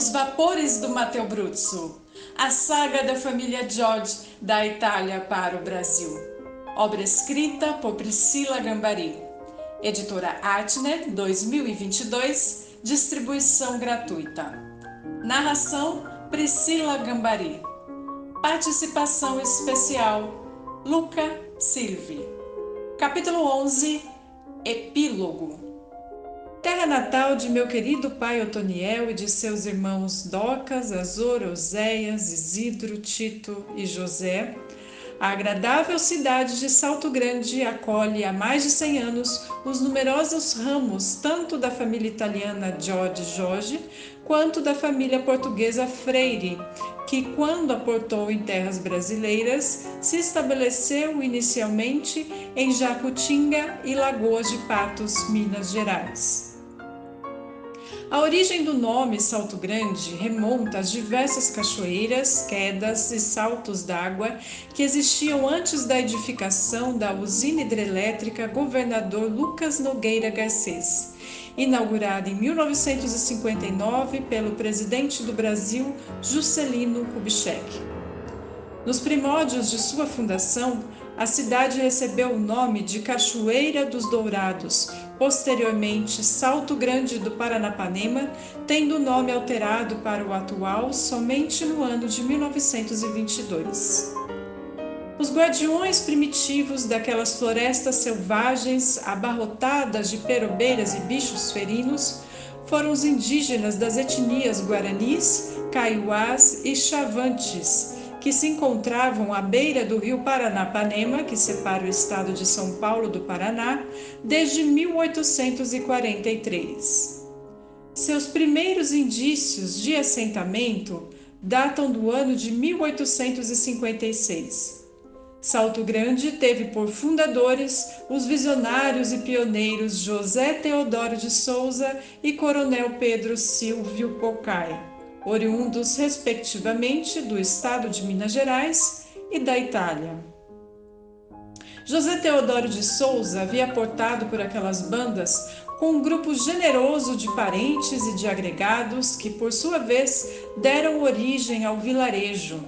os vapores do Matteo Bruzzo, a saga da família George da Itália para o Brasil. Obra escrita por Priscila Gambari. Editora Atner, 2022, distribuição gratuita. Narração Priscila Gambari. Participação especial Luca Silvi. Capítulo 11 Epílogo Terra natal de meu querido pai Otoniel e de seus irmãos Docas, Azor, Oséias, Isidro, Tito e José, a agradável cidade de Salto Grande acolhe há mais de 100 anos os numerosos ramos tanto da família italiana George Jorge quanto da família portuguesa Freire, que, quando aportou em terras brasileiras, se estabeleceu inicialmente em Jacutinga e Lagoas de Patos, Minas Gerais. A origem do nome Salto Grande remonta às diversas cachoeiras, quedas e saltos d'água que existiam antes da edificação da usina hidrelétrica Governador Lucas Nogueira Garcês, inaugurada em 1959 pelo presidente do Brasil Juscelino Kubitschek. Nos primórdios de sua fundação, a cidade recebeu o nome de Cachoeira dos Dourados, posteriormente Salto Grande do Paranapanema, tendo o nome alterado para o atual somente no ano de 1922. Os guardiões primitivos daquelas florestas selvagens abarrotadas de perobeiras e bichos ferinos foram os indígenas das etnias guaranis, caiuás e chavantes, que se encontravam à beira do rio Paranapanema, que separa o estado de São Paulo do Paraná, desde 1843. Seus primeiros indícios de assentamento datam do ano de 1856. Salto Grande teve por fundadores os visionários e pioneiros José Teodoro de Souza e Coronel Pedro Silvio Pocai oriundos respectivamente do estado de Minas Gerais e da Itália. José Teodoro de Souza havia portado por aquelas bandas com um grupo generoso de parentes e de agregados que, por sua vez, deram origem ao vilarejo.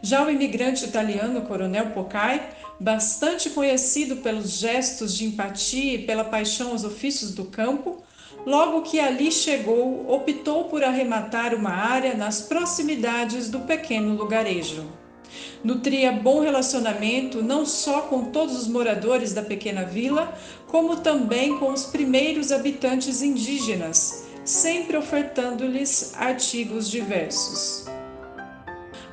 Já o imigrante italiano Coronel Pocai, bastante conhecido pelos gestos de empatia e pela paixão aos ofícios do campo, Logo que ali chegou, optou por arrematar uma área nas proximidades do pequeno lugarejo. Nutria bom relacionamento não só com todos os moradores da pequena vila, como também com os primeiros habitantes indígenas, sempre ofertando-lhes artigos diversos.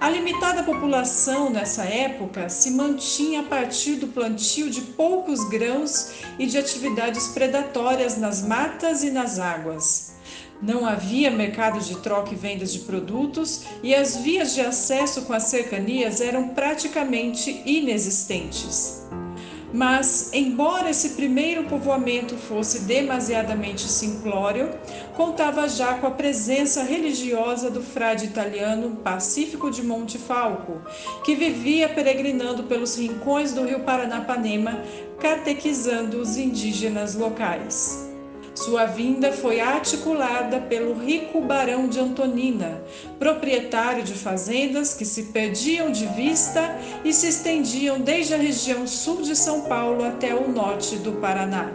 A limitada população nessa época se mantinha a partir do plantio de poucos grãos e de atividades predatórias nas matas e nas águas. Não havia mercado de troca e vendas de produtos e as vias de acesso com as cercanias eram praticamente inexistentes. Mas, embora esse primeiro povoamento fosse demasiadamente simplório, contava já com a presença religiosa do frade italiano Pacífico de Monte Falco, que vivia peregrinando pelos rincões do rio Paranapanema, catequizando os indígenas locais. Sua vinda foi articulada pelo rico barão de Antonina, proprietário de fazendas que se perdiam de vista e se estendiam desde a região sul de São Paulo até o norte do Paraná.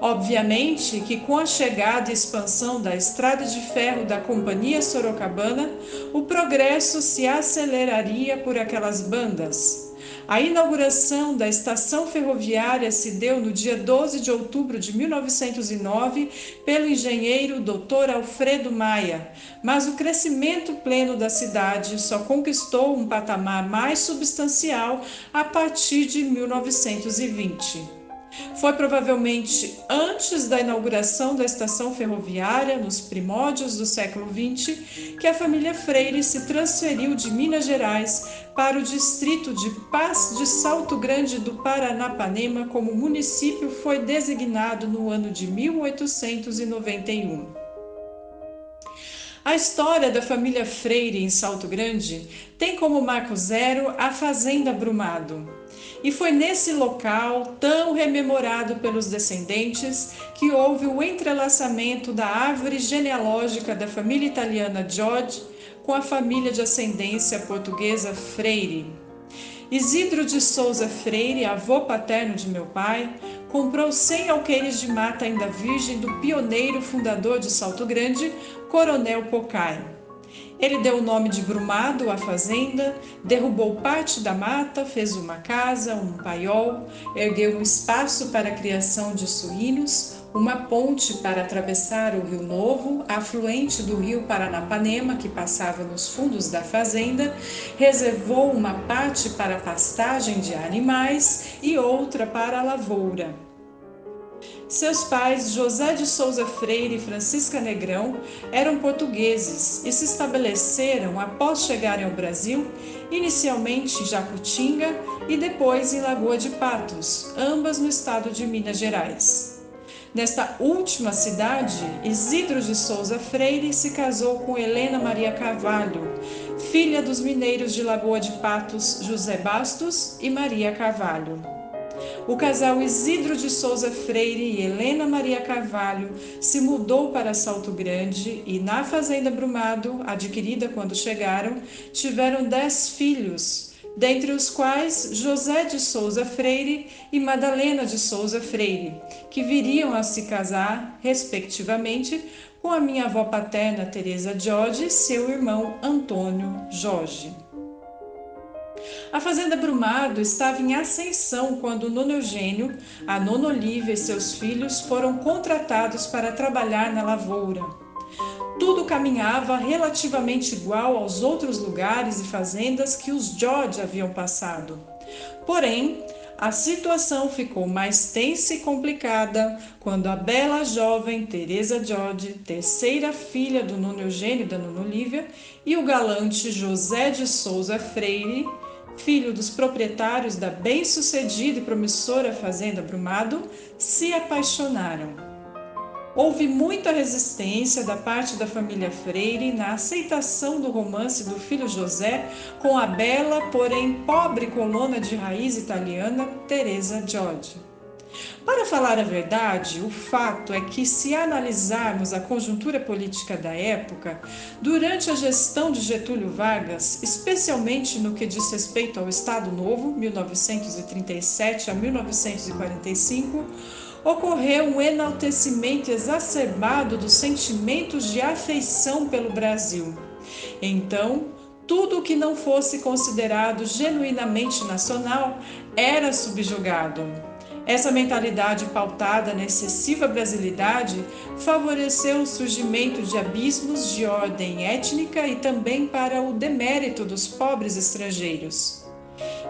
Obviamente que com a chegada e expansão da estrada de ferro da Companhia Sorocabana, o progresso se aceleraria por aquelas bandas. A inauguração da estação ferroviária se deu no dia 12 de outubro de 1909 pelo engenheiro Dr. Alfredo Maia, mas o crescimento pleno da cidade só conquistou um patamar mais substancial a partir de 1920. Foi provavelmente antes da inauguração da estação ferroviária, nos primórdios do século XX, que a família Freire se transferiu de Minas Gerais para o distrito de Paz de Salto Grande do Paranapanema, como município foi designado no ano de 1891. A história da família Freire em Salto Grande tem como marco zero a Fazenda Brumado. E foi nesse local, tão rememorado pelos descendentes, que houve o entrelaçamento da árvore genealógica da família italiana George com a família de ascendência portuguesa Freire. Isidro de Souza Freire, avô paterno de meu pai, comprou 100 alqueires de mata ainda virgem do pioneiro fundador de Salto Grande, Coronel Pocai. Ele deu o nome de Brumado à fazenda, derrubou parte da mata, fez uma casa, um paiol, ergueu um espaço para a criação de suínos, uma ponte para atravessar o Rio Novo, afluente do rio Paranapanema, que passava nos fundos da fazenda, reservou uma parte para pastagem de animais e outra para a lavoura. Seus pais, José de Souza Freire e Francisca Negrão, eram portugueses e se estabeleceram após chegarem ao Brasil, inicialmente em Jacutinga e depois em Lagoa de Patos, ambas no estado de Minas Gerais. Nesta última cidade, Isidro de Souza Freire se casou com Helena Maria Carvalho, filha dos mineiros de Lagoa de Patos, José Bastos e Maria Carvalho. O casal Isidro de Souza Freire e Helena Maria Carvalho se mudou para Salto Grande e, na Fazenda Brumado, adquirida quando chegaram, tiveram dez filhos, dentre os quais José de Souza Freire e Madalena de Souza Freire, que viriam a se casar, respectivamente, com a minha avó paterna Teresa Jorge e seu irmão Antônio Jorge. A fazenda Brumado estava em ascensão quando o Nono Eugênio, a Nona Olívia e seus filhos foram contratados para trabalhar na lavoura. Tudo caminhava relativamente igual aos outros lugares e fazendas que os George haviam passado. Porém, a situação ficou mais tensa e complicada quando a bela jovem Teresa George, terceira filha do Nono Eugênio e da Nona Olívia, e o galante José de Souza Freire, filho dos proprietários da bem-sucedida e promissora fazenda Brumado, se apaixonaram. Houve muita resistência da parte da família Freire na aceitação do romance do filho José com a bela, porém pobre colona de raiz italiana Teresa Giorgi. Para falar a verdade, o fato é que, se analisarmos a conjuntura política da época, durante a gestão de Getúlio Vargas, especialmente no que diz respeito ao Estado Novo, 1937 a 1945, ocorreu um enaltecimento exacerbado dos sentimentos de afeição pelo Brasil. Então, tudo o que não fosse considerado genuinamente nacional era subjugado. Essa mentalidade pautada na excessiva brasilidade favoreceu o surgimento de abismos de ordem étnica e também para o demérito dos pobres estrangeiros.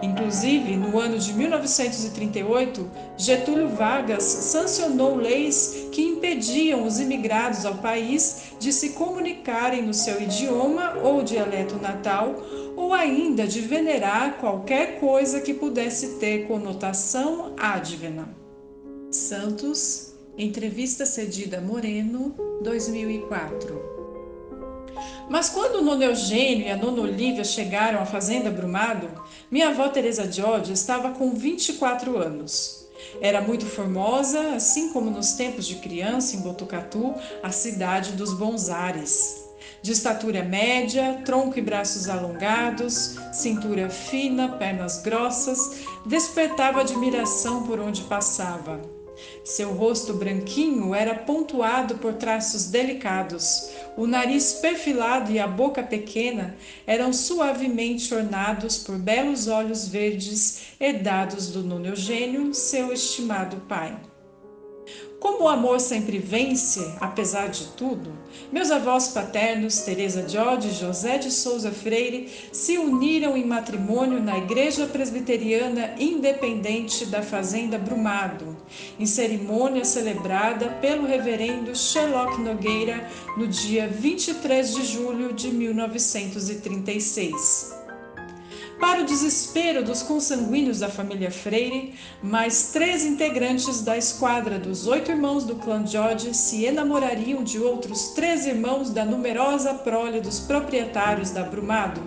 Inclusive, no ano de 1938, Getúlio Vargas sancionou leis que impediam os imigrados ao país de se comunicarem no seu idioma ou dialeto natal, ou ainda de venerar qualquer coisa que pudesse ter conotação ádvena. Santos, entrevista cedida Moreno, 2004. Mas quando o nono Eugênio e a nona Olívia chegaram à fazenda Brumado, minha avó Teresa Jorge estava com 24 anos. Era muito formosa, assim como nos tempos de criança em Botucatu, a cidade dos bons ares. De estatura média, tronco e braços alongados, cintura fina, pernas grossas, despertava admiração por onde passava. Seu rosto branquinho era pontuado por traços delicados. O nariz perfilado e a boca pequena eram suavemente ornados por belos olhos verdes herdados do Nuno Eugênio, seu estimado pai. Como o amor sempre vence, apesar de tudo, meus avós paternos, Teresa Jorge e José de Souza Freire, se uniram em matrimônio na Igreja Presbiteriana Independente da Fazenda Brumado, em cerimônia celebrada pelo reverendo Sherlock Nogueira no dia 23 de julho de 1936. Para o desespero dos consanguíneos da família Freire, mais três integrantes da esquadra dos oito irmãos do clã George se enamorariam de outros três irmãos da numerosa prole dos proprietários da Brumado.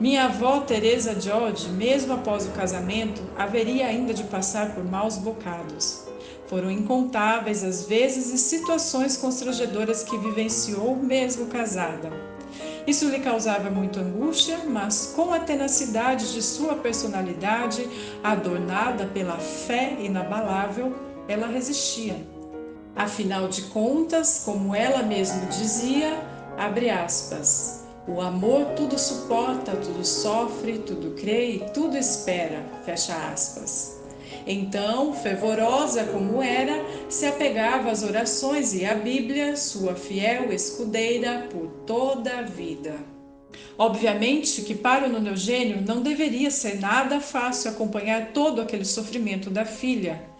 Minha avó Teresa George, mesmo após o casamento, haveria ainda de passar por maus bocados. Foram incontáveis as vezes e situações constrangedoras que vivenciou mesmo casada. Isso lhe causava muita angústia, mas com a tenacidade de sua personalidade, adornada pela fé inabalável, ela resistia. Afinal de contas, como ela mesma dizia, abre aspas, o amor tudo suporta, tudo sofre, tudo crê e tudo espera, fecha aspas. Então, fervorosa como era, se apegava às orações e à Bíblia, sua fiel escudeira por toda a vida. Obviamente que para o Nuno Eugênio não deveria ser nada fácil acompanhar todo aquele sofrimento da filha.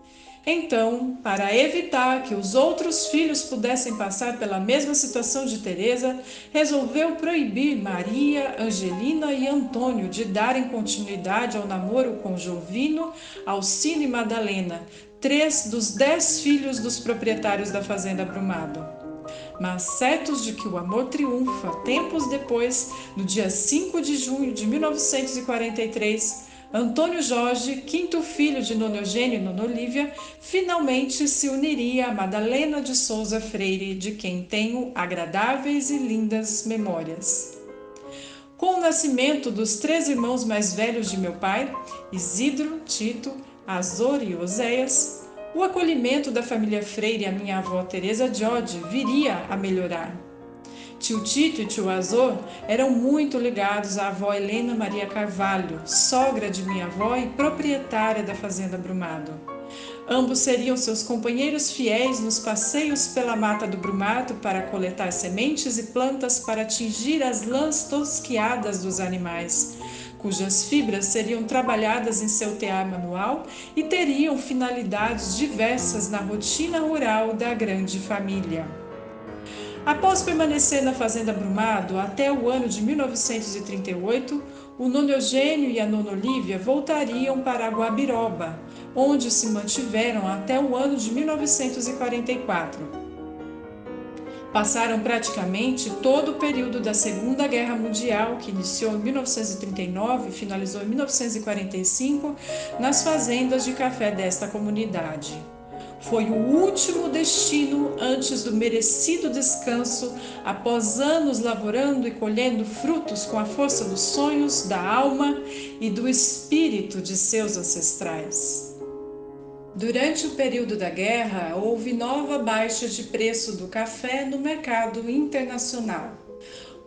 Então, para evitar que os outros filhos pudessem passar pela mesma situação de Teresa, resolveu proibir Maria, Angelina e Antônio de darem continuidade ao namoro com Jovino, Alcino e Madalena, três dos dez filhos dos proprietários da fazenda Brumado. Mas certos de que o amor triunfa, tempos depois, no dia 5 de junho de 1943, Antônio Jorge, quinto filho de Dona Eugênio e Dona Olívia, finalmente se uniria a Madalena de Souza Freire, de quem tenho agradáveis e lindas memórias. Com o nascimento dos três irmãos mais velhos de meu pai, Isidro, Tito, Azor e Oséias, o acolhimento da família Freire à minha avó Teresa Jorge viria a melhorar. Tio Tito e tio Azor eram muito ligados à avó Helena Maria Carvalho, sogra de minha avó e proprietária da fazenda Brumado. Ambos seriam seus companheiros fiéis nos passeios pela mata do Brumado para coletar sementes e plantas para atingir as lãs tosquiadas dos animais, cujas fibras seriam trabalhadas em seu tear manual e teriam finalidades diversas na rotina rural da grande família. Após permanecer na Fazenda Brumado até o ano de 1938, o Nono Eugênio e a Nona Olívia voltariam para Guabiroba, onde se mantiveram até o ano de 1944. Passaram praticamente todo o período da Segunda Guerra Mundial, que iniciou em 1939 e finalizou em 1945, nas fazendas de café desta comunidade. Foi o último destino antes do merecido descanso, após anos lavorando e colhendo frutos com a força dos sonhos, da alma e do espírito de seus ancestrais. Durante o período da guerra, houve nova baixa de preço do café no mercado internacional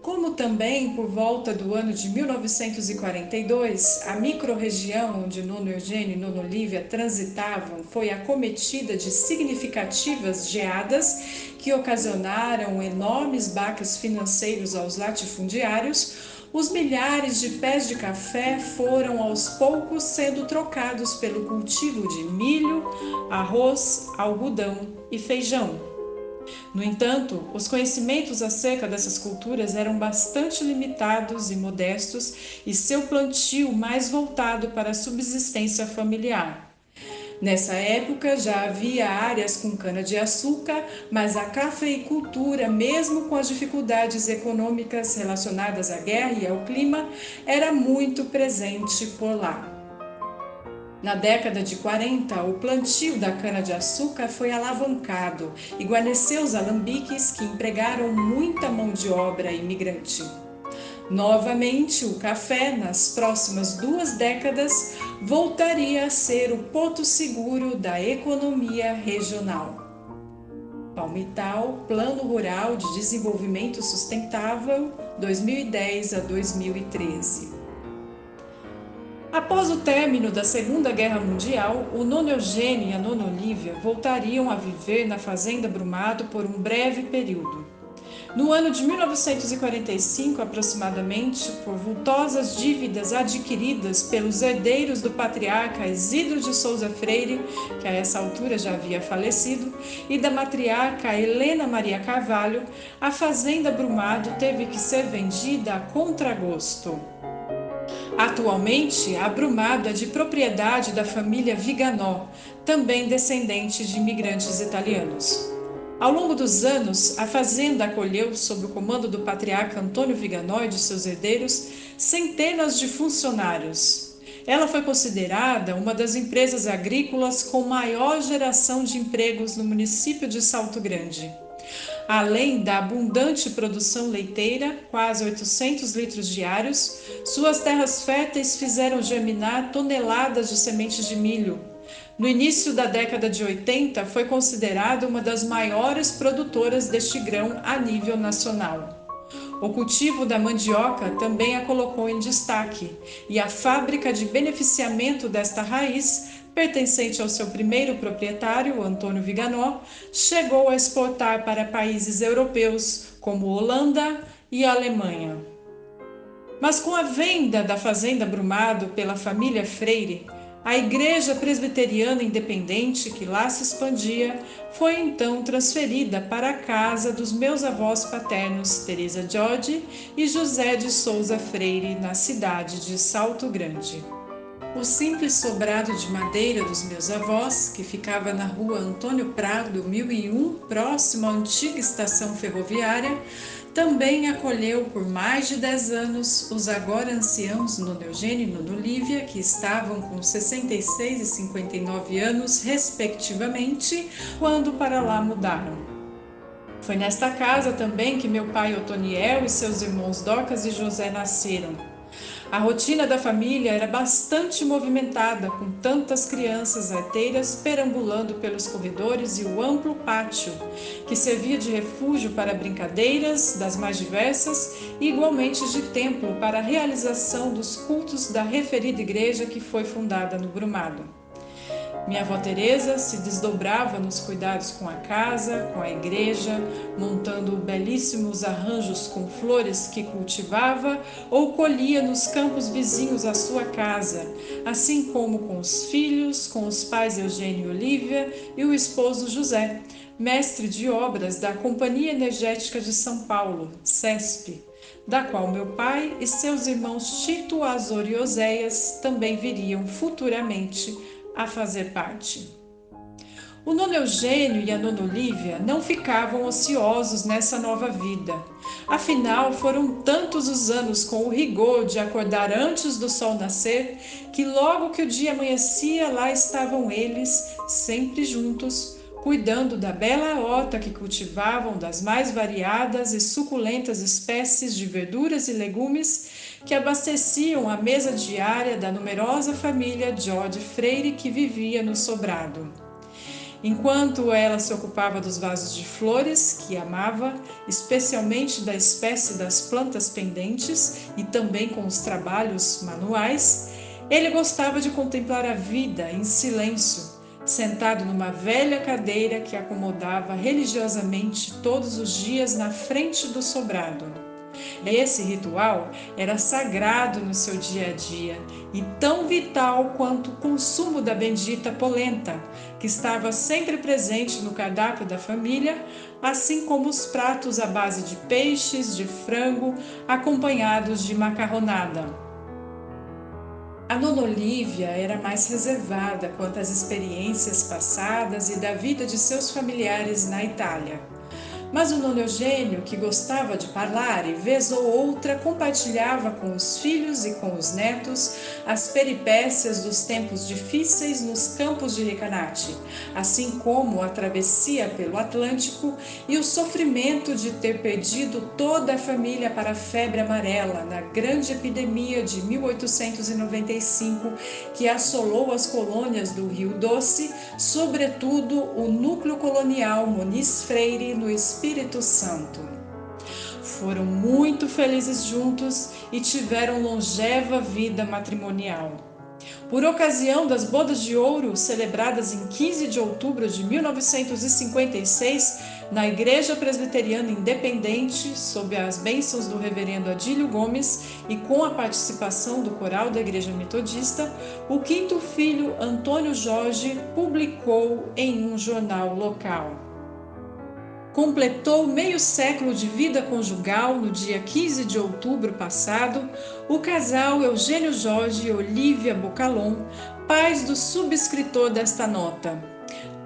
como também por volta do ano de 1942, a microrregião onde Nuno Eugênio e Nuno Olívia transitavam foi acometida de significativas geadas que ocasionaram enormes baques financeiros aos latifundiários, os milhares de pés de café foram aos poucos sendo trocados pelo cultivo de milho, arroz, algodão e feijão. No entanto, os conhecimentos acerca dessas culturas eram bastante limitados e modestos e seu plantio mais voltado para a subsistência familiar. Nessa época já havia áreas com cana-de-açúcar, mas a cafeicultura, mesmo com as dificuldades econômicas relacionadas à guerra e ao clima, era muito presente por lá. Na década de 40, o plantio da cana-de-açúcar foi alavancado e guarneceu os alambiques que empregaram muita mão de obra imigrante. Novamente, o café, nas próximas duas décadas, voltaria a ser o porto seguro da economia regional. Palmital, Plano Rural de Desenvolvimento Sustentável, 2010 a 2013. Após o término da Segunda Guerra Mundial, o Nono Eugênio e a Nona Olívia voltariam a viver na Fazenda Brumado por um breve período. No ano de 1945, aproximadamente, por vultosas dívidas adquiridas pelos herdeiros do patriarca Isidro de Souza Freire, que a essa altura já havia falecido, e da matriarca Helena Maria Carvalho, a fazenda Brumado teve que ser vendida a contragosto. Atualmente, a Brumado é de propriedade da família Viganò, também descendente de imigrantes italianos. Ao longo dos anos, a fazenda acolheu, sob o comando do patriarca Antônio Viganò e de seus herdeiros, centenas de funcionários. Ela foi considerada uma das empresas agrícolas com maior geração de empregos no município de Salto Grande. Além da abundante produção leiteira, quase 800 litros diários, suas terras férteis fizeram germinar toneladas de sementes de milho. No início da década de 80, foi considerada uma das maiores produtoras deste grão a nível nacional. O cultivo da mandioca também a colocou em destaque, e a fábrica de beneficiamento desta raiz pertencente ao seu primeiro proprietário, Antônio Viganó, chegou a exportar para países europeus como Holanda e Alemanha. Mas com a venda da fazenda Brumado pela família Freire, a Igreja Presbiteriana Independente, que lá se expandia, foi então transferida para a casa dos meus avós paternos, Teresa Jorge e José de Souza Freire, na cidade de Salto Grande. O simples sobrado de madeira dos meus avós, que ficava na rua Antônio Prado, 1001, próximo à antiga estação ferroviária, também acolheu por mais de 10 anos os agora anciãos Nono Eugênio e Nono Lívia, que estavam com 66 e 59 anos, respectivamente, quando para lá mudaram. Foi nesta casa também que meu pai Otoniel e seus irmãos Docas e José nasceram. A rotina da família era bastante movimentada, com tantas crianças arteiras perambulando pelos corredores e o amplo pátio, que servia de refúgio para brincadeiras das mais diversas e igualmente de templo para a realização dos cultos da referida igreja que foi fundada no Brumado. Minha avó Teresa se desdobrava nos cuidados com a casa, com a igreja, montando belíssimos arranjos com flores que cultivava ou colhia nos campos vizinhos à sua casa, assim como com os filhos, com os pais Eugênio e Olívia e o esposo José, mestre de obras da Companhia Energética de São Paulo, CESP, da qual meu pai e seus irmãos Tito, Azor e Oséias também viriam futuramente a fazer parte. O nono Eugênio e a nona Olívia não ficavam ociosos nessa nova vida. Afinal, foram tantos os anos com o rigor de acordar antes do sol nascer que, logo que o dia amanhecia, lá estavam eles, sempre juntos, cuidando da bela horta que cultivavam das mais variadas e suculentas espécies de verduras e legumes que abasteciam a mesa diária da numerosa família George Freire que vivia no sobrado. Enquanto ela se ocupava dos vasos de flores, que amava, especialmente da espécie das plantas pendentes e também com os trabalhos manuais, ele gostava de contemplar a vida em silêncio, sentado numa velha cadeira que acomodava religiosamente todos os dias na frente do sobrado. Esse ritual era sagrado no seu dia a dia e tão vital quanto o consumo da bendita polenta, que estava sempre presente no cardápio da família, assim como os pratos à base de peixes, de frango, acompanhados de macarronada. A Nona Olívia era mais reservada quanto às experiências passadas e da vida de seus familiares na Itália. Mas o nono Eugênio, que gostava de falar e vez ou outra compartilhava com os filhos e com os netos as peripécias dos tempos difíceis nos campos de Recanati, assim como a travessia pelo Atlântico e o sofrimento de ter perdido toda a família para a febre amarela na grande epidemia de 1895 que assolou as colônias do Rio Doce, sobretudo o núcleo colonial Moniz Freire no Espírito Santo. Foram muito felizes juntos e tiveram longeva vida matrimonial. Por ocasião das bodas de ouro celebradas em 15 de outubro de 1956 na Igreja Presbiteriana Independente, sob as bênçãos do Reverendo Adílio Gomes e com a participação do coral da Igreja Metodista, o quinto filho, Antônio Jorge, publicou em um jornal local completou meio século de vida conjugal no dia 15 de outubro passado, o casal Eugênio Jorge e Olivia Bocalon, pais do subscritor desta nota.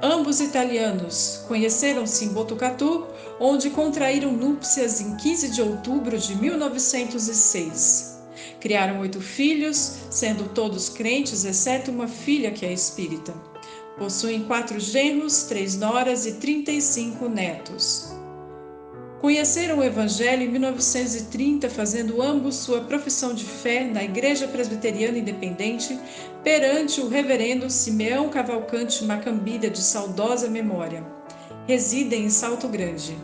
Ambos italianos conheceram-se em Botucatu, onde contraíram núpcias em 15 de outubro de 1906. Criaram oito filhos, sendo todos crentes, exceto uma filha que é espírita. Possuem quatro genros, três noras e 35 netos. Conheceram o Evangelho em 1930, fazendo ambos sua profissão de fé na Igreja Presbiteriana Independente perante o Reverendo Simeão Cavalcante Macambira, de saudosa memória. Residem em Salto Grande.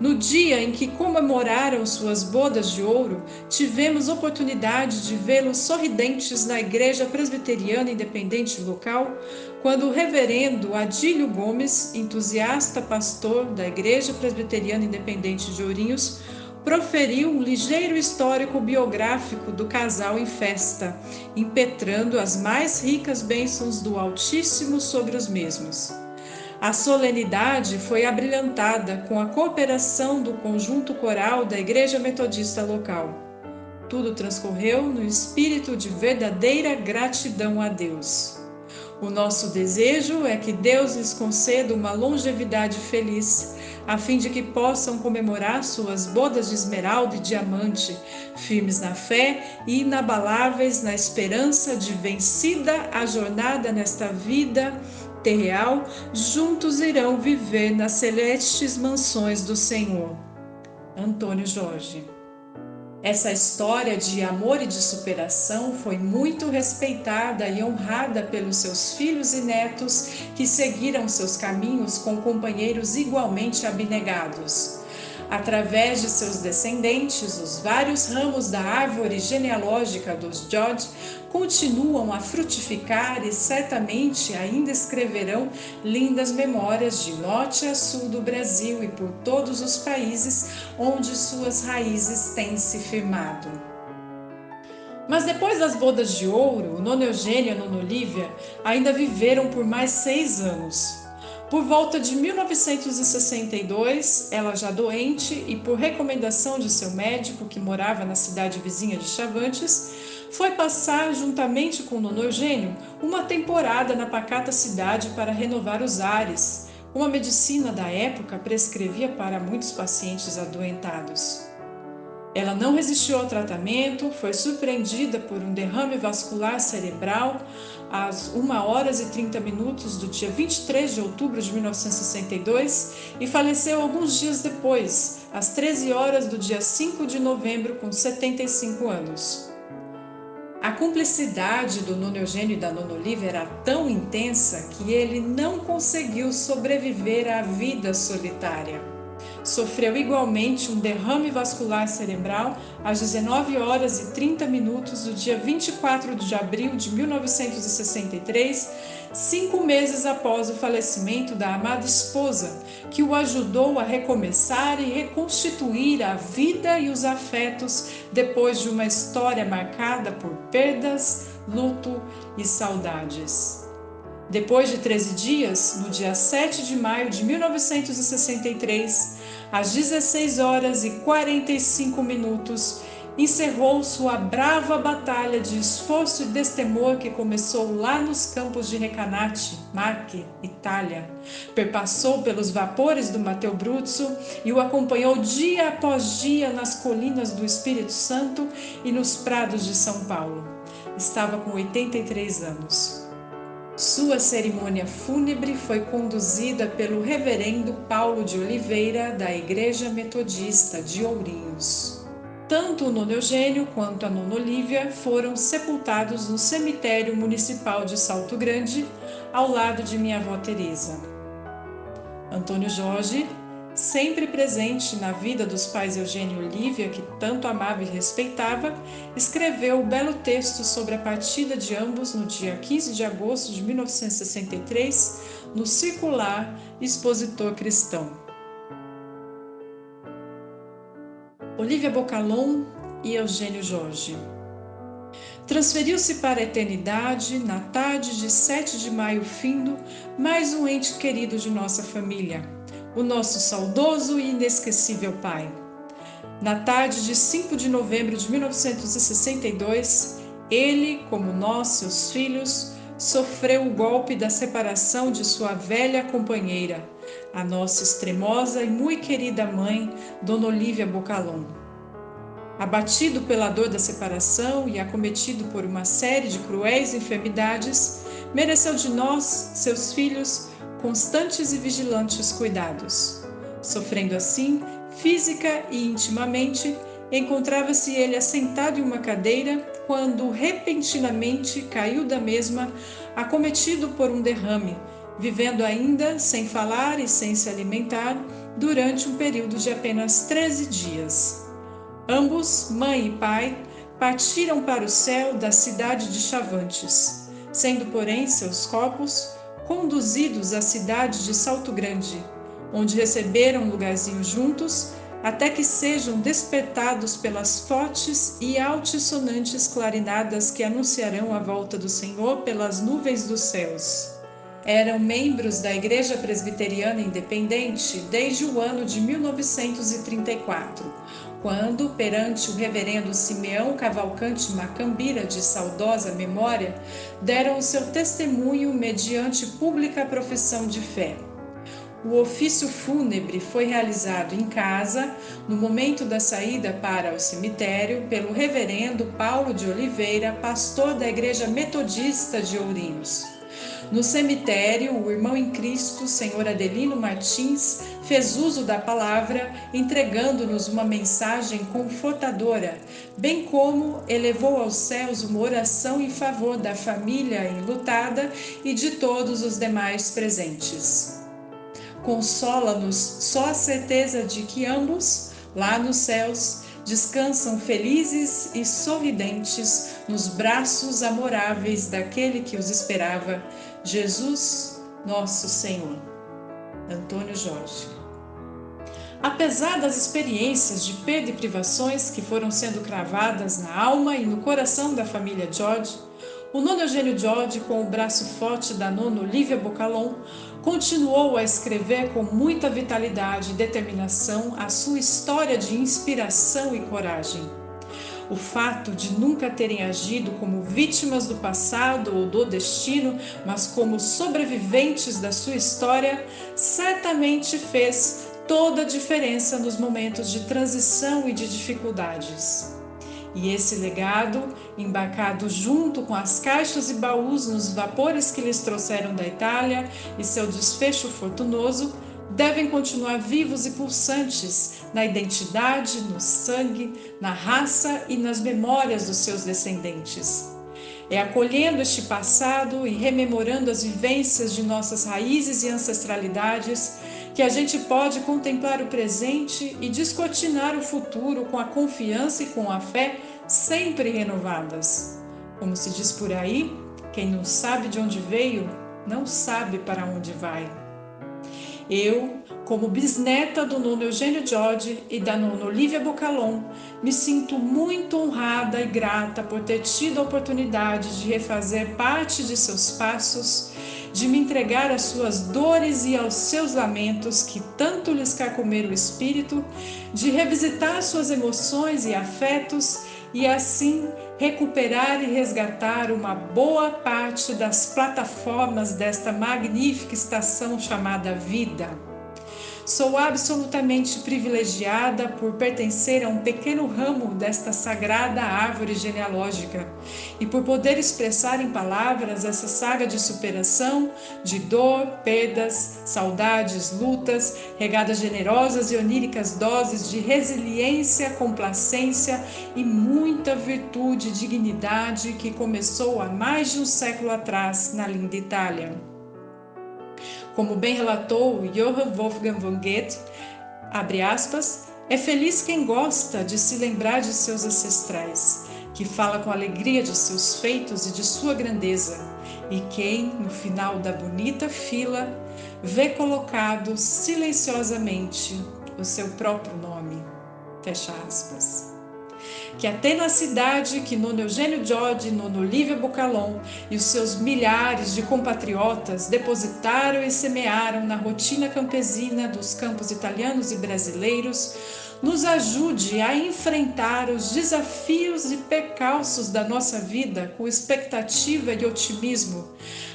No dia em que comemoraram suas bodas de ouro, tivemos oportunidade de vê-los sorridentes na Igreja Presbiteriana Independente local, quando o reverendo Adílio Gomes, entusiasta pastor da Igreja Presbiteriana Independente de Ourinhos, proferiu um ligeiro histórico biográfico do casal em festa, impetrando as mais ricas bênçãos do Altíssimo sobre os mesmos. A solenidade foi abrilhantada com a cooperação do conjunto coral da Igreja Metodista local. Tudo transcorreu no espírito de verdadeira gratidão a Deus. O nosso desejo é que Deus lhes conceda uma longevidade feliz, a fim de que possam comemorar suas bodas de esmeralda e diamante, firmes na fé e inabaláveis na esperança de vencida a jornada nesta vida terreal, juntos irão viver nas celestes mansões do Senhor. Antônio Jorge. Essa história de amor e de superação foi muito respeitada e honrada pelos seus filhos e netos que seguiram seus caminhos com companheiros igualmente abnegados. Através de seus descendentes, os vários ramos da árvore genealógica dos George continuam a frutificar e certamente ainda escreverão lindas memórias de norte a sul do Brasil e por todos os países onde suas raízes têm se firmado. Mas depois das bodas de ouro, Nona Eugênia e Nona ainda viveram por mais seis anos. Por volta de 1962, ela já doente e por recomendação de seu médico, que morava na cidade vizinha de Chavantes, foi passar, juntamente com Nono Eugênio, uma temporada na pacata cidade para renovar os ares. Uma medicina da época prescrevia para muitos pacientes adoentados. Ela não resistiu ao tratamento, foi surpreendida por um derrame vascular cerebral às 1 horas e 30 minutos do dia 23 de outubro de 1962 e faleceu alguns dias depois, às 13 horas do dia 5 de novembro, com 75 anos. A cumplicidade do Nuno Eugênio e da Nona Olivia era tão intensa que ele não conseguiu sobreviver à vida solitária. Sofreu igualmente um derrame vascular cerebral às 19 horas e 30 minutos do dia 24 de abril de 1963, cinco meses após o falecimento da amada esposa, que o ajudou a recomeçar e reconstituir a vida e os afetos depois de uma história marcada por perdas, luto e saudades. Depois de 13 dias, no dia 7 de maio de 1963, às 16 horas e 45 minutos, encerrou sua brava batalha de esforço e destemor que começou lá nos campos de Recanati, Marche, Itália. Perpassou pelos vapores do Matteo Bruzzo e o acompanhou dia após dia nas colinas do Espírito Santo e nos prados de São Paulo. Estava com 83 anos. Sua cerimônia fúnebre foi conduzida pelo Reverendo Paulo de Oliveira, da Igreja Metodista de Ourinhos. Tanto o Nono Eugênio quanto a Nona Olívia foram sepultados no cemitério municipal de Salto Grande, ao lado de minha avó Teresa. Antônio Jorge sempre presente na vida dos pais Eugênio e Olívia, que tanto amava e respeitava, escreveu o belo texto sobre a partida de ambos no dia 15 de agosto de 1963, no circular Expositor Cristão. Olívia Bocalon e Eugênio Jorge. Transferiu-se para a eternidade, na tarde de 7 de maio findo, mais um ente querido de nossa família, o nosso saudoso e inesquecível Pai. Na tarde de 5 de novembro de 1962, ele, como nós, seus filhos, sofreu o golpe da separação de sua velha companheira, a nossa extremosa e muito querida mãe, Dona Olívia Bocalon. abatido pela dor da separação e acometido por uma série de cruéis enfermidades, mereceu de nós, seus filhos, constantes e vigilantes cuidados. Sofrendo assim, física e intimamente, encontrava-se ele assentado em uma cadeira quando repentinamente caiu da mesma, acometido por um derrame, vivendo ainda sem falar e sem se alimentar durante um período de apenas 13 dias. Ambos, mãe e pai, partiram para o céu da cidade de Chavantes, sendo, porém, seus corpos conduzidos à cidade de Salto Grande, onde receberam um lugarzinho juntos, até que sejam despertados pelas fortes e altissonantes clarinadas que anunciarão a volta do Senhor pelas nuvens dos céus. Eram membros da Igreja Presbiteriana Independente desde o ano de 1934, quando, perante o reverendo Simeão Cavalcante Macambira, de saudosa memória, deram o seu testemunho mediante pública profissão de fé. O ofício fúnebre foi realizado em casa, no momento da saída para o cemitério, pelo reverendo Paulo de Oliveira, pastor da Igreja Metodista de Ourinhos. No cemitério, o irmão em Cristo, senhor Adelino Martins, fez uso da palavra, entregando-nos uma mensagem confortadora, bem como elevou aos céus uma oração em favor da família enlutada e de todos os demais presentes. Consola-nos só a certeza de que ambos, lá nos céus, descansam felizes e sorridentes nos braços amoráveis daquele que os esperava, Jesus, nosso Senhor. Antônio Jorge. Apesar das experiências de perda e privações que foram sendo cravadas na alma e no coração da família George, o nono Eugênio George, com o braço forte da nona Olivia Bocalon, continuou a escrever com muita vitalidade e determinação a sua história de inspiração e coragem. O fato de nunca terem agido como vítimas do passado ou do destino, mas como sobreviventes da sua história, certamente fez toda a diferença nos momentos de transição e de dificuldades. E esse legado, embarcado junto com as caixas e baús nos vapores que lhes trouxeram da Itália e seu desfecho fortunoso, devem continuar vivos e pulsantes na identidade, no sangue, na raça e nas memórias dos seus descendentes. É acolhendo este passado e rememorando as vivências de nossas raízes e ancestralidades que a gente pode contemplar o presente e descortinar o futuro com a confiança e com a fé sempre renovadas. Como se diz por aí, quem não sabe de onde veio, não sabe para onde vai. Eu, como bisneta do nono Eugênio George e da nona Olivia Bocalon, me sinto muito honrada e grata por ter tido a oportunidade de refazer parte de seus passos, de me entregar às suas dores e aos seus lamentos que tanto lhes carcomeram o espírito, de revisitar suas emoções e afetos e assim recuperar e resgatar uma boa parte das plataformas desta magnífica estação chamada vida. Sou absolutamente privilegiada por pertencer a um pequeno ramo desta sagrada árvore genealógica e por poder expressar em palavras essa saga de superação, de dor, perdas, saudades, lutas, regadas generosas e oníricas doses de resiliência, complacência e muita virtude e dignidade que começou há mais de um século atrás na linda Itália. Como bem relatou Johann Wolfgang von Goethe, abre aspas, é feliz quem gosta de se lembrar de seus ancestrais, que fala com alegria de seus feitos e de sua grandeza, e quem, no final da bonita fila, vê colocado silenciosamente o seu próprio nome. Fecha aspas que a tenacidade que Nono Eugênio Giorgi, Nono Olivia Bocalon e os seus milhares de compatriotas depositaram e semearam na rotina campesina dos campos italianos e brasileiros nos ajude a enfrentar os desafios e percalços da nossa vida com expectativa e otimismo,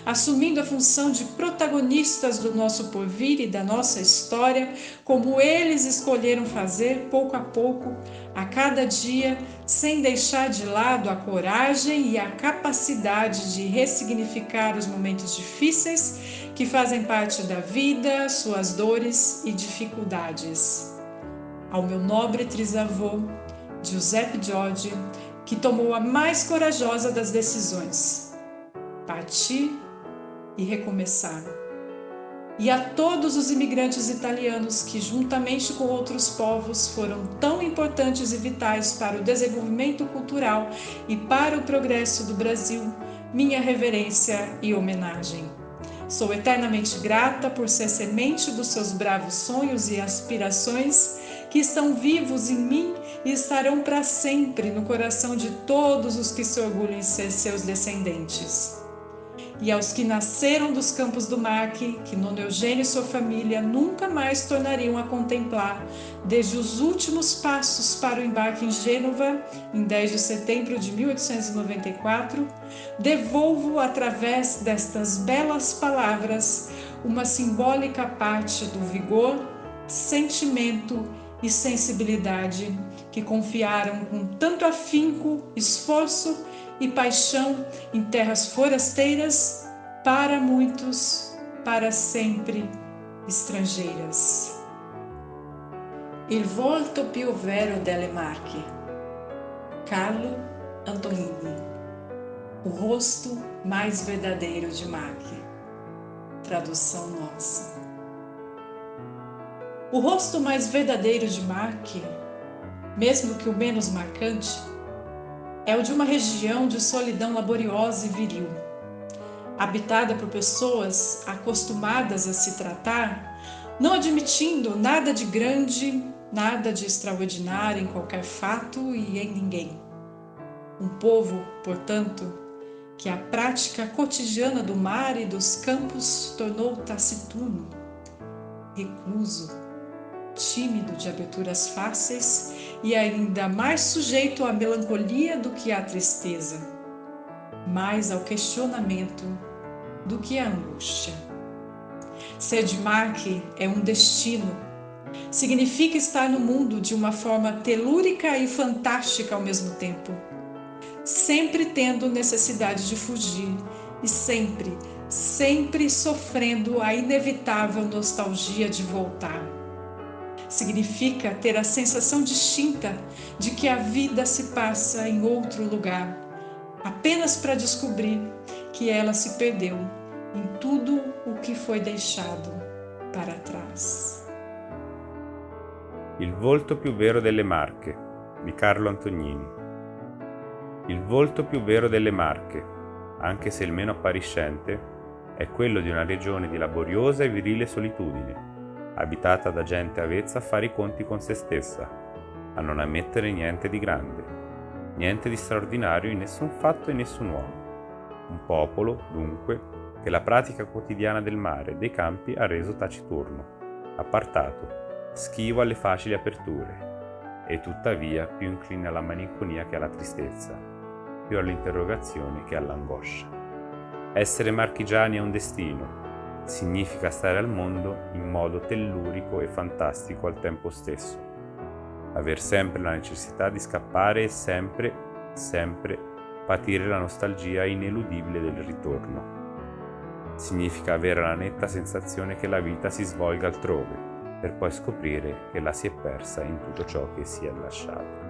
assumindo a função de protagonistas do nosso porvir e da nossa história, como eles escolheram fazer pouco a pouco, a cada dia, sem deixar de lado a coragem e a capacidade de ressignificar os momentos difíceis que fazem parte da vida, suas dores e dificuldades. Ao meu nobre trisavô, Giuseppe Giorgi, que tomou a mais corajosa das decisões: partir e recomeçar. E a todos os imigrantes italianos que, juntamente com outros povos, foram tão importantes e vitais para o desenvolvimento cultural e para o progresso do Brasil, minha reverência e homenagem. Sou eternamente grata por ser semente dos seus bravos sonhos e aspirações que estão vivos em mim e estarão para sempre no coração de todos os que se orgulham em ser seus descendentes. E aos que nasceram dos campos do Marque, que Nono Eugênio e sua família nunca mais tornariam a contemplar, desde os últimos passos para o embarque em Gênova, em 10 de setembro de 1894, devolvo através destas belas palavras uma simbólica parte do vigor, sentimento e sensibilidade que confiaram com tanto afinco, esforço e paixão em terras forasteiras, para muitos, para sempre estrangeiras. Il volto più vero delle Marche, Carlo Antonini. O rosto mais verdadeiro de Marque. Tradução nossa. O rosto mais verdadeiro de Mark, mesmo que o menos marcante, é o de uma região de solidão laboriosa e viril, habitada por pessoas acostumadas a se tratar, não admitindo nada de grande, nada de extraordinário em qualquer fato e em ninguém. Um povo, portanto, que a prática cotidiana do mar e dos campos tornou taciturno, recluso, tímido de aberturas fáceis e ainda mais sujeito à melancolia do que à tristeza, mais ao questionamento do que à angústia. Ser de Marque é um destino. Significa estar no mundo de uma forma telúrica e fantástica ao mesmo tempo, sempre tendo necessidade de fugir e sempre, sempre sofrendo a inevitável nostalgia de voltar significa ter a sensação distinta de que a vida se passa em outro lugar, apenas para descobrir que ela se perdeu em tudo o que foi deixado para trás. Il volto più vero delle Marche di Carlo Antognini. Il volto più vero delle Marche, anche se il meno appariscente, è quello di una regione di laboriosa e virile solitudine abitata da gente avvezza a fare i conti con se stessa, a non ammettere niente di grande, niente di straordinario in nessun fatto e nessun uomo. Un popolo, dunque, che la pratica quotidiana del mare e dei campi ha reso taciturno, appartato, schivo alle facili aperture, e tuttavia più incline alla malinconia che alla tristezza, più all'interrogazione che all'angoscia. Essere marchigiani è un destino, significa stare al mondo in modo tellurico e fantastico al tempo stesso. Aver sempre la necessità di scappare e sempre, sempre patire la nostalgia ineludibile del ritorno. Significa avere la netta sensazione che la vita si svolga altrove, per poi scoprire che la si è persa in tutto ciò che si è lasciato.